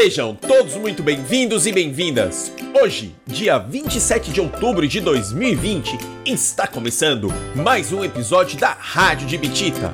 Sejam todos muito bem-vindos e bem-vindas. Hoje, dia 27 de outubro de 2020, está começando mais um episódio da Rádio de Bitita.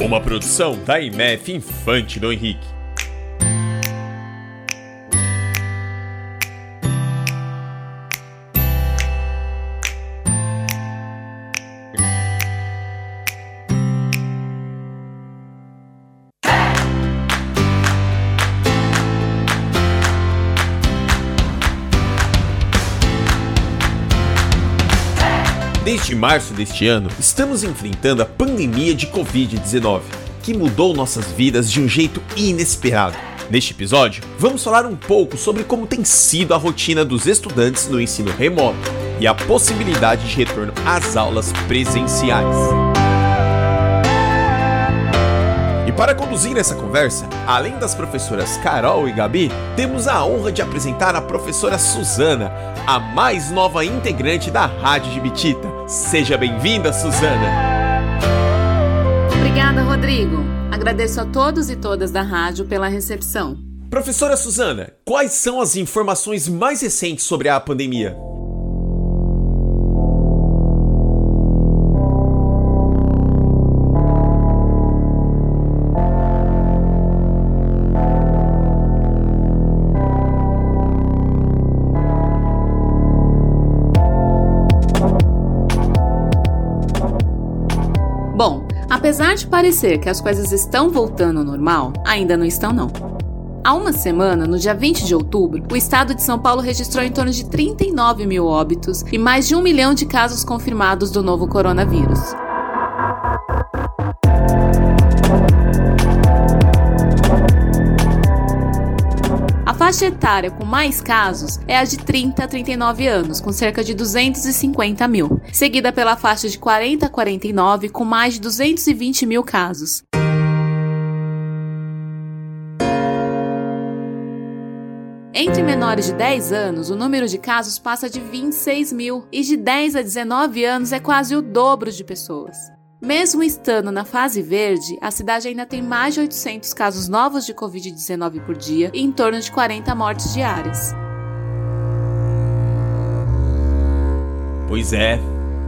Uma produção da IMEF Infante do Henrique. Desde março deste ano, estamos enfrentando a pandemia de Covid-19, que mudou nossas vidas de um jeito inesperado. Neste episódio, vamos falar um pouco sobre como tem sido a rotina dos estudantes no ensino remoto e a possibilidade de retorno às aulas presenciais. para conduzir essa conversa, além das professoras Carol e Gabi, temos a honra de apresentar a professora Suzana, a mais nova integrante da Rádio de Bitita. Seja bem-vinda, Suzana! Obrigada, Rodrigo. Agradeço a todos e todas da rádio pela recepção. Professora Suzana, quais são as informações mais recentes sobre a pandemia? Apesar de parecer que as coisas estão voltando ao normal, ainda não estão não. Há uma semana, no dia 20 de outubro, o estado de São Paulo registrou em torno de 39 mil óbitos e mais de um milhão de casos confirmados do novo coronavírus. Faixa etária com mais casos é a de 30 a 39 anos, com cerca de 250 mil, seguida pela faixa de 40 a 49, com mais de 220 mil casos. Entre menores de 10 anos, o número de casos passa de 26 mil, e de 10 a 19 anos é quase o dobro de pessoas. Mesmo estando na fase verde, a cidade ainda tem mais de 800 casos novos de Covid-19 por dia e em torno de 40 mortes diárias. Pois é,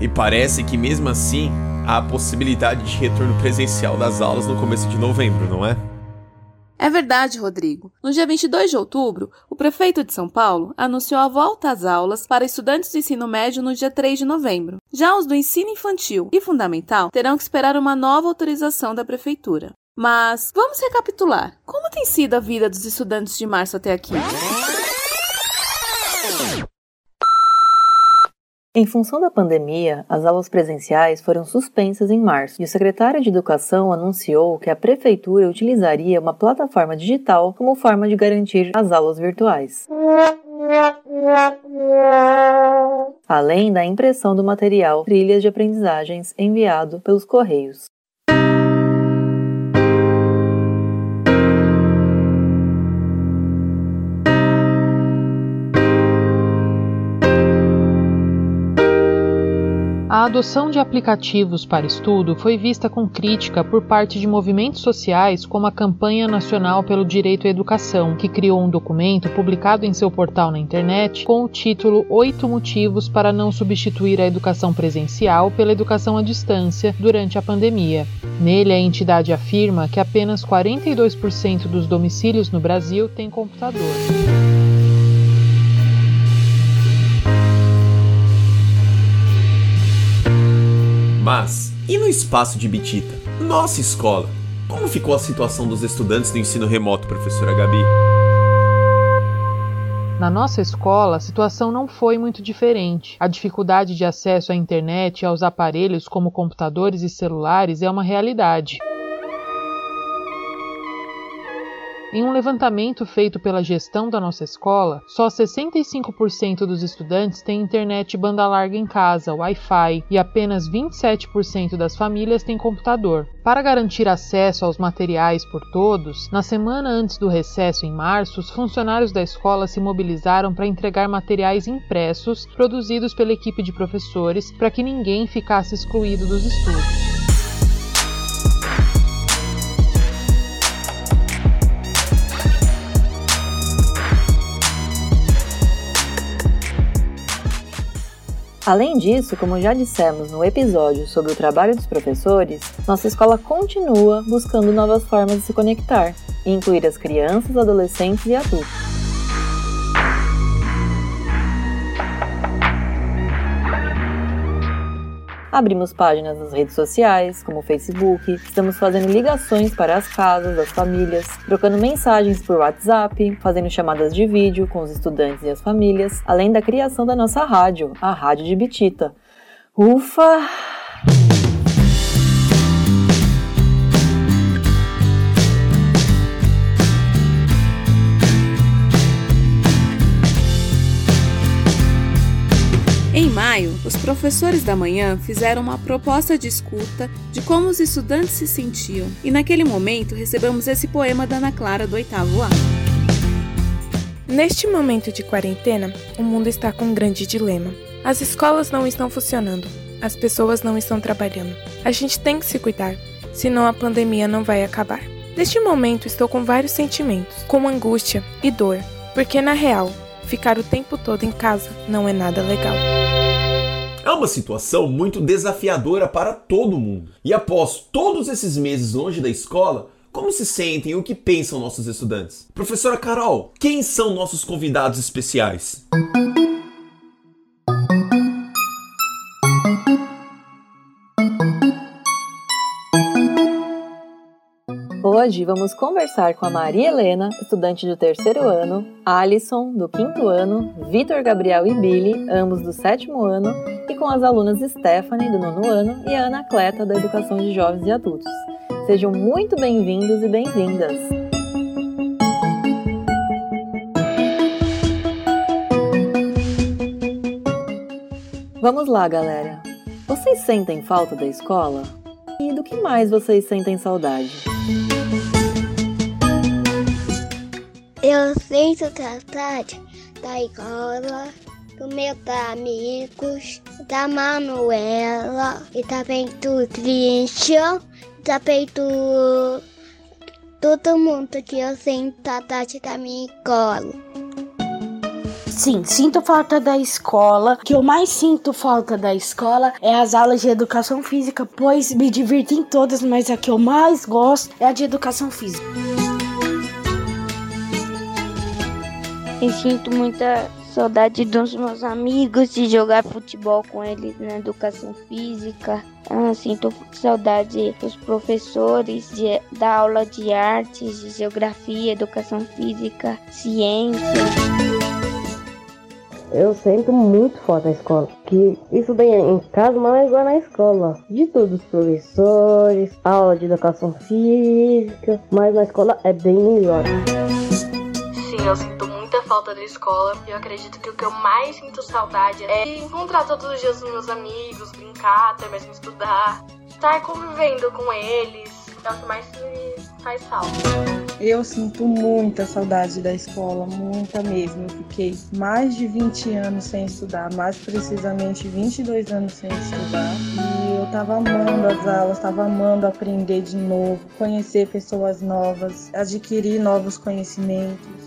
e parece que mesmo assim há a possibilidade de retorno presencial das aulas no começo de novembro, não é? É verdade, Rodrigo. No dia 22 de outubro, o prefeito de São Paulo anunciou a volta às aulas para estudantes do ensino médio no dia 3 de novembro. Já os do ensino infantil e fundamental terão que esperar uma nova autorização da prefeitura. Mas vamos recapitular. Como tem sido a vida dos estudantes de março até aqui? Em função da pandemia, as aulas presenciais foram suspensas em março e o secretário de Educação anunciou que a prefeitura utilizaria uma plataforma digital como forma de garantir as aulas virtuais. Além da impressão do material trilhas de aprendizagens enviado pelos correios. A adoção de aplicativos para estudo foi vista com crítica por parte de movimentos sociais como a Campanha Nacional pelo Direito à Educação, que criou um documento publicado em seu portal na internet com o título Oito Motivos para não substituir a educação presencial pela educação à distância durante a pandemia. Nele, a entidade afirma que apenas 42% dos domicílios no Brasil têm computador. Mas, e no espaço de Bitita? Nossa escola? Como ficou a situação dos estudantes do ensino remoto, professora Gabi? Na nossa escola, a situação não foi muito diferente. A dificuldade de acesso à internet e aos aparelhos como computadores e celulares é uma realidade. Em um levantamento feito pela gestão da nossa escola, só 65% dos estudantes têm internet banda larga em casa, Wi-Fi, e apenas 27% das famílias têm computador. Para garantir acesso aos materiais por todos, na semana antes do recesso em março, os funcionários da escola se mobilizaram para entregar materiais impressos produzidos pela equipe de professores para que ninguém ficasse excluído dos estudos. Além disso, como já dissemos no episódio sobre o trabalho dos professores, nossa escola continua buscando novas formas de se conectar e incluir as crianças, adolescentes e adultos. Abrimos páginas nas redes sociais, como o Facebook, estamos fazendo ligações para as casas das famílias, trocando mensagens por WhatsApp, fazendo chamadas de vídeo com os estudantes e as famílias, além da criação da nossa rádio, a Rádio de Bitita. Ufa! Maio, os professores da manhã fizeram uma proposta de escuta de como os estudantes se sentiam, e naquele momento recebemos esse poema da Ana Clara do oitavo A. Neste momento de quarentena, o mundo está com um grande dilema. As escolas não estão funcionando, as pessoas não estão trabalhando. A gente tem que se cuidar, senão a pandemia não vai acabar. Neste momento estou com vários sentimentos, com angústia e dor, porque na real, ficar o tempo todo em casa não é nada legal. É uma situação muito desafiadora para todo mundo. E após todos esses meses longe da escola, como se sentem e o que pensam nossos estudantes? Professora Carol, quem são nossos convidados especiais? Hoje vamos conversar com a Maria Helena, estudante do terceiro ano, Alisson, do quinto ano, Vitor Gabriel e Billy, ambos do sétimo ano, e com as alunas Stephanie, do nono ano, e Ana Cleta, da Educação de Jovens e Adultos. Sejam muito bem-vindos e bem-vindas! Vamos lá, galera! Vocês sentem falta da escola? E do que mais vocês sentem saudade? Eu sinto saudade da escola, do meus amigos, da Manuela, e também do Christian, também do todo mundo que eu sinto saudade da minha escola. Sim, sinto falta da escola. O que eu mais sinto falta da escola é as aulas de educação física, pois me divirto em todas, mas a que eu mais gosto é a de educação física. Eu sinto muita saudade dos meus amigos, de jogar futebol com eles na educação física. Ah, sinto saudade dos professores, de, da aula de artes, de geografia, educação física, ciência. Eu sinto muito falta da escola. Que estudei em casa, mas agora na escola. De todos os professores, aula de educação física, mas na escola é bem melhor. Sim, eu sinto falta da escola. Eu acredito que o que eu mais sinto saudade é encontrar todos os dias os meus amigos, brincar, até mesmo estudar, estar convivendo com eles. É o que mais me faz falta. Eu sinto muita saudade da escola, muita mesmo. Eu fiquei mais de 20 anos sem estudar, mais precisamente 22 anos sem estudar. E eu tava amando as aulas, tava amando aprender de novo, conhecer pessoas novas, adquirir novos conhecimentos.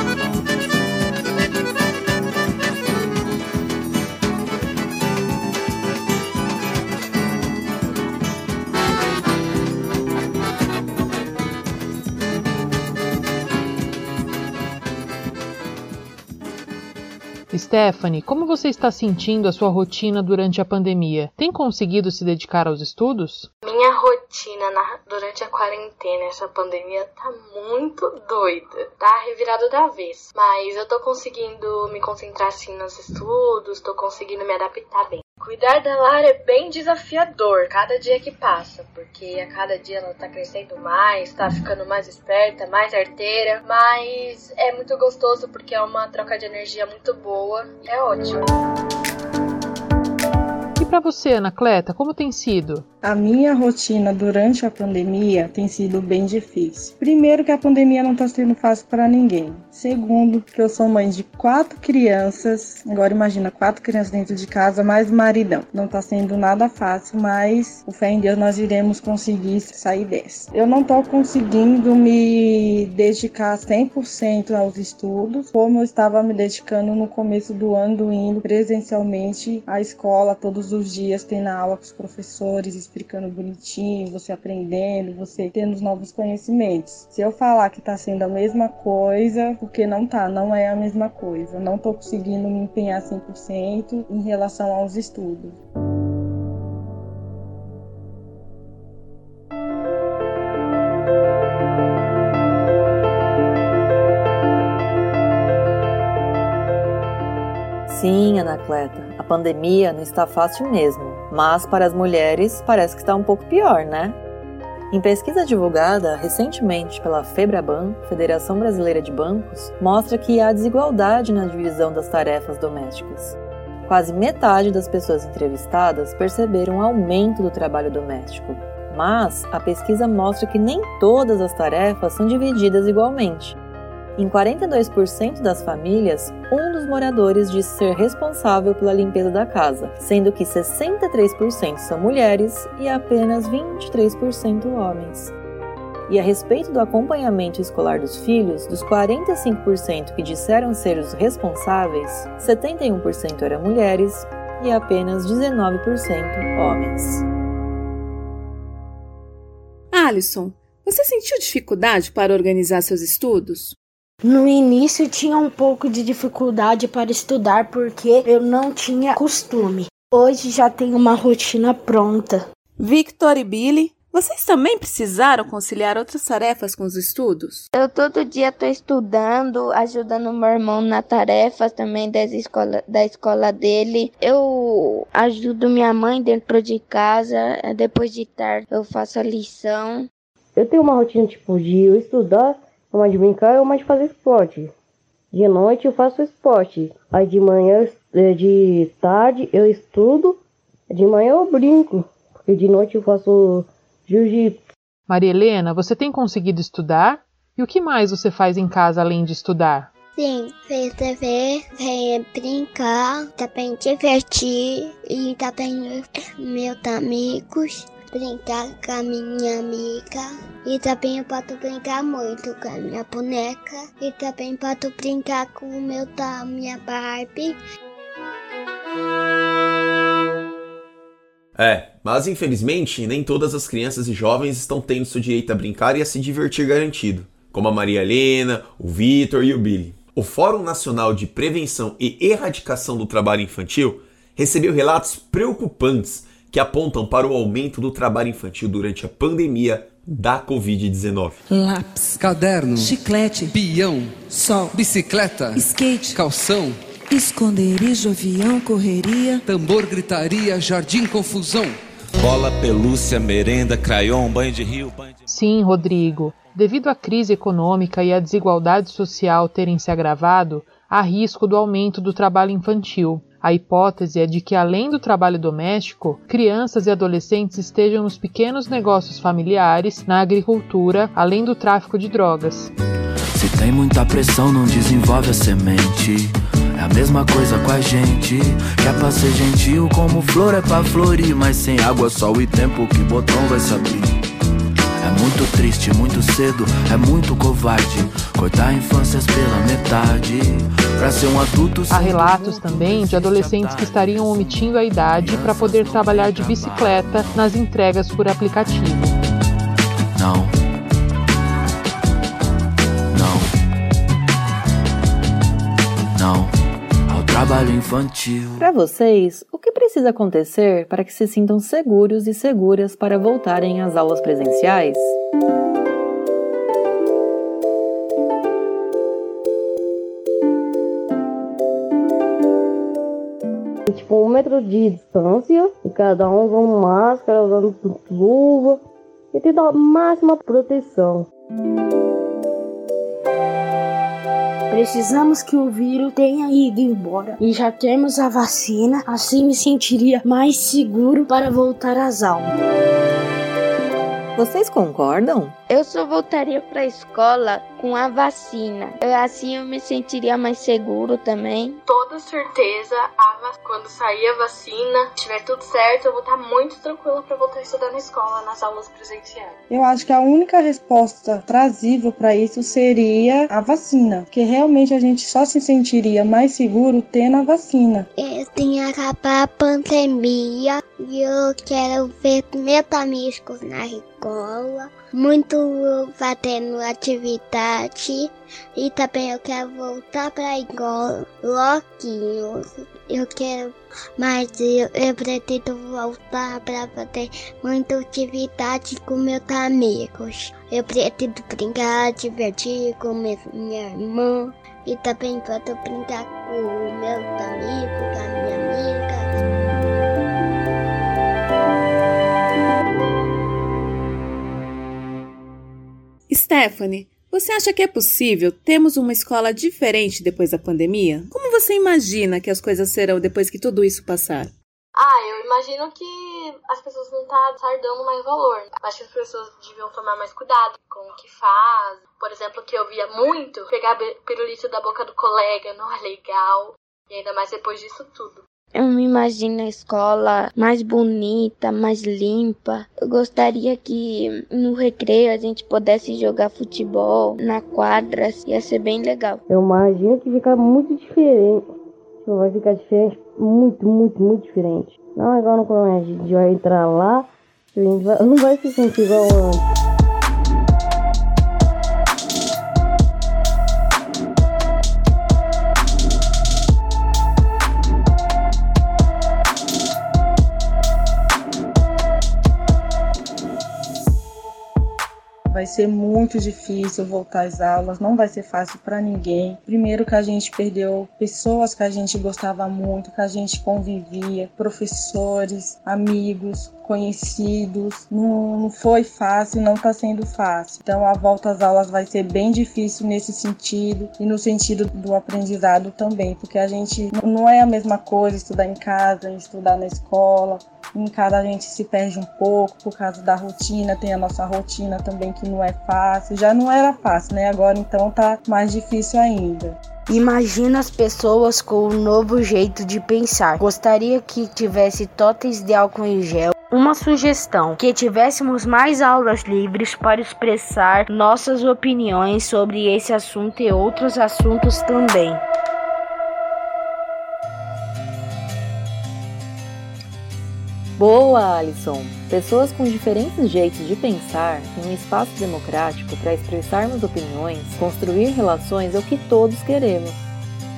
Stephanie, como você está sentindo a sua rotina durante a pandemia? Tem conseguido se dedicar aos estudos? Minha rotina na, durante a quarentena, essa pandemia, tá muito doida. Tá revirado da vez. Mas eu tô conseguindo me concentrar assim nos estudos, tô conseguindo me adaptar bem. Cuidar da Lara é bem desafiador cada dia que passa, porque a cada dia ela tá crescendo mais, tá ficando mais esperta, mais arteira, mas é muito gostoso porque é uma troca de energia muito boa, é ótimo. Para você, Anacleta, como tem sido? A minha rotina durante a pandemia tem sido bem difícil. Primeiro, que a pandemia não está sendo fácil para ninguém. Segundo, que eu sou mãe de quatro crianças. Agora imagina quatro crianças dentro de casa, mais maridão. Não está sendo nada fácil, mas o fé em Deus nós iremos conseguir sair dessa. Eu não estou conseguindo me dedicar 100% aos estudos, como eu estava me dedicando no começo do ano, indo presencialmente à escola todos os dias, tendo aula com os professores explicando bonitinho, você aprendendo, você tendo os novos conhecimentos. Se eu falar que tá sendo a mesma coisa, porque não tá, não é a mesma coisa. Não tô conseguindo me empenhar 100% em relação aos estudos. Sim, Anacleta, pandemia não está fácil mesmo, mas para as mulheres parece que está um pouco pior, né? Em pesquisa divulgada recentemente pela Febraban, Federação Brasileira de Bancos, mostra que há desigualdade na divisão das tarefas domésticas. Quase metade das pessoas entrevistadas perceberam um aumento do trabalho doméstico, mas a pesquisa mostra que nem todas as tarefas são divididas igualmente. Em 42% das famílias, um dos moradores diz ser responsável pela limpeza da casa, sendo que 63% são mulheres e apenas 23% homens. E a respeito do acompanhamento escolar dos filhos, dos 45% que disseram ser os responsáveis, 71% eram mulheres e apenas 19% homens. Alisson, você sentiu dificuldade para organizar seus estudos? No início tinha um pouco de dificuldade para estudar porque eu não tinha costume. Hoje já tenho uma rotina pronta. Victor e Billy, vocês também precisaram conciliar outras tarefas com os estudos? Eu todo dia estou estudando, ajudando meu irmão na tarefa também das escola, da escola dele. Eu ajudo minha mãe dentro de casa. Depois de tarde eu faço a lição. Eu tenho uma rotina tipo de eu estudar uma de brincar é uma de fazer esporte. De noite eu faço esporte. Aí de manhã, é, de tarde eu estudo. De manhã eu brinco. Porque de noite eu faço jiu-jitsu. Maria Helena, você tem conseguido estudar? E o que mais você faz em casa além de estudar? Sim, ver TV, ver brincar, também divertir e também meus amigos brincar com a minha amiga. E também posso brincar muito com a minha boneca. E também posso brincar com o meu da minha Barbie. É, mas infelizmente nem todas as crianças e jovens estão tendo seu direito a brincar e a se divertir garantido, como a Maria Helena, o Vitor e o Billy. O Fórum Nacional de Prevenção e Erradicação do Trabalho Infantil recebeu relatos preocupantes que apontam para o aumento do trabalho infantil durante a pandemia da Covid-19. Lápis, caderno, chiclete, peão, sol, bicicleta, skate, calção, esconderijo, avião, correria, tambor, gritaria, jardim, confusão. Bola, pelúcia, merenda, crayon, banho de rio, banho de... Sim, Rodrigo. Devido à crise econômica e à desigualdade social terem se agravado, há risco do aumento do trabalho infantil. A hipótese é de que, além do trabalho doméstico, crianças e adolescentes estejam nos pequenos negócios familiares, na agricultura, além do tráfico de drogas. Se tem muita pressão, não desenvolve a semente. É a mesma coisa com a gente. Que é pra ser gentil, como flor é pra florir. Mas sem água, sol e tempo, que botão vai se abrir? É muito triste, muito cedo, é muito covarde. Cortar infâncias pela metade. Pra ser um adulto. Há relatos também de adolescentes que estariam omitindo a idade para poder trabalhar de bicicleta nas entregas por aplicativo. Não. Não. Não. Ao trabalho infantil. Para vocês, o que precisa acontecer para que se sintam seguros e seguras para voltarem às aulas presenciais? De distância, e cada um usando máscara, usando luva, e tendo a máxima proteção. Precisamos que o vírus tenha ido embora e já temos a vacina, assim me sentiria mais seguro para voltar às aulas. Vocês concordam? Eu só voltaria para a escola com a vacina. Assim eu me sentiria mais seguro também. Toda certeza, quando sair a vacina, tiver tudo certo, eu vou estar muito tranquila para voltar a estudar na escola, nas aulas presenciais. Eu acho que a única resposta trazível para isso seria a vacina, que realmente a gente só se sentiria mais seguro tendo a vacina. Eu tenho que acabar a pandemia e eu quero ver meus amigos na escola muito fazendo atividade e também eu quero voltar para igual loquinhos. Eu quero, mas eu, eu pretendo voltar para fazer muita atividade com meus amigos. Eu pretendo brincar, divertir com minha irmã e também posso brincar com meus amigos, Stephanie, você acha que é possível termos uma escola diferente depois da pandemia? Como você imagina que as coisas serão depois que tudo isso passar? Ah, eu imagino que as pessoas vão estar dando mais valor. Acho que as pessoas deviam tomar mais cuidado com o que faz. Por exemplo, que eu via muito pegar pirulito da boca do colega não é legal. E ainda mais depois disso tudo. Eu me imagino a escola mais bonita, mais limpa. Eu gostaria que no recreio a gente pudesse jogar futebol na quadra, ia ser bem legal. Eu imagino que fica muito diferente. Vai ficar diferente, muito, muito, muito diferente. Não é igual no colégio, a gente vai entrar lá, a gente vai, não vai se sentir igual antes. Vai ser muito difícil voltar às aulas, não vai ser fácil para ninguém. Primeiro que a gente perdeu pessoas que a gente gostava muito, que a gente convivia, professores, amigos, conhecidos. Não, foi fácil, não está sendo fácil. Então a volta às aulas vai ser bem difícil nesse sentido e no sentido do aprendizado também, porque a gente não é a mesma coisa estudar em casa, estudar na escola. Em casa a gente se perde um pouco por causa da rotina, tem a nossa rotina também que não é fácil. Já não era fácil, né? Agora então tá mais difícil ainda. Imagina as pessoas com um novo jeito de pensar. Gostaria que tivesse totens de álcool em gel. Uma sugestão: que tivéssemos mais aulas livres para expressar nossas opiniões sobre esse assunto e outros assuntos também. Boa, Alison! Pessoas com diferentes jeitos de pensar em um espaço democrático para expressarmos opiniões, construir relações é o que todos queremos.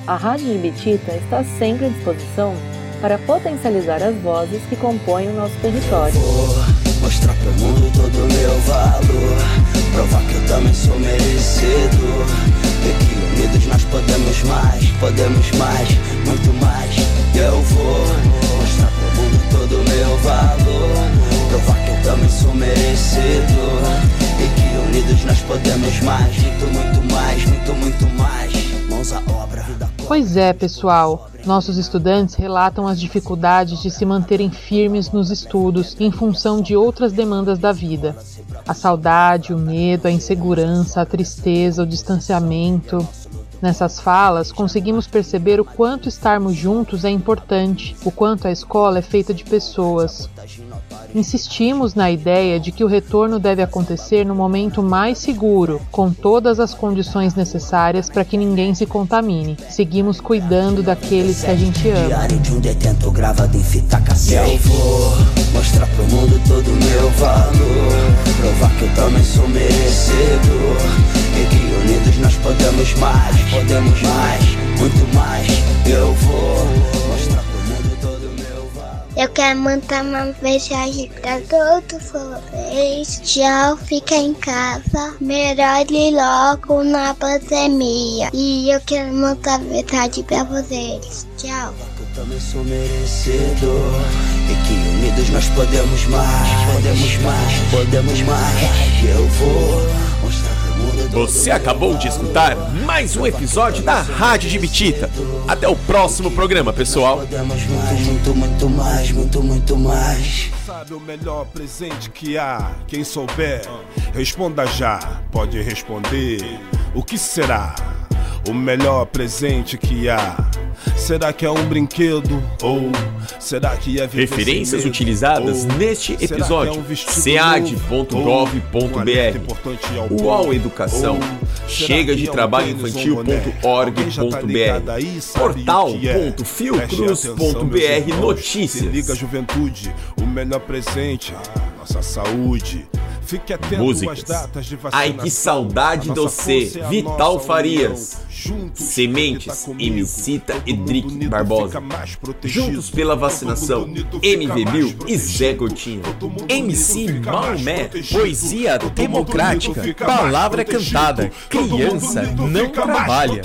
A Rádio de Bitita está sempre à disposição para potencializar as vozes que compõem o nosso território. Vou mostrar pro mundo todo o meu valor, provar que eu também sou merecedor. E que unidos nós podemos mais, podemos mais, muito mais. Merecedor. E que unidos nós podemos mais, muito, muito mais, muito, muito mais. Mãos à obra, Pois é, pessoal. Nossos estudantes relatam as dificuldades de se manterem firmes nos estudos em função de outras demandas da vida. A saudade, o medo, a insegurança, a tristeza, o distanciamento. Nessas falas, conseguimos perceber o quanto estarmos juntos é importante, o quanto a escola é feita de pessoas. Insistimos na ideia de que o retorno deve acontecer no momento mais seguro, com todas as condições necessárias para que ninguém se contamine. Seguimos cuidando daqueles que a gente ama. Eu vou mostrar pro mundo todo o meu valor, provar que eu também sou merecedor. Unidos nós podemos mais, podemos mais, muito mais. Eu vou mostrar pro mundo todo o meu valor. Eu quero mandar uma mensagem pra todos vocês. Tchau, fica em casa. Melhore logo na pandemia. E eu quero mandar mensagem pra vocês. Tchau. Eu também sou merecedor. E que unidos nós podemos mais, podemos mais, podemos mais. Eu vou Você acabou de escutar mais um episódio da Rádio de Bitita. Até o próximo programa, pessoal. Muito, muito mais, muito, muito mais. Sabe o melhor presente que há? Quem souber, responda já. Pode responder. O que será? O melhor presente que há? Será que é um brinquedo? Ou será que é Referências utilizadas Ou neste que é episódio: um um sead.gov.br, UOL? Educação, Ou chega de é um? Alguém já tá é? Portal.fiocruz.br irmãos. Se notícias. liga, juventude, o melhor presente, nossa saúde. Fique atento Músicas. datas de Ai que saudade do C, é Vital Farias. Juntos, Sementes, tá Emicita e Drick Barbosa. Juntos pela vacinação, MV Bill e. Zé mundo MC Maomé, poesia democrática, palavra cantada, criança não trabalha.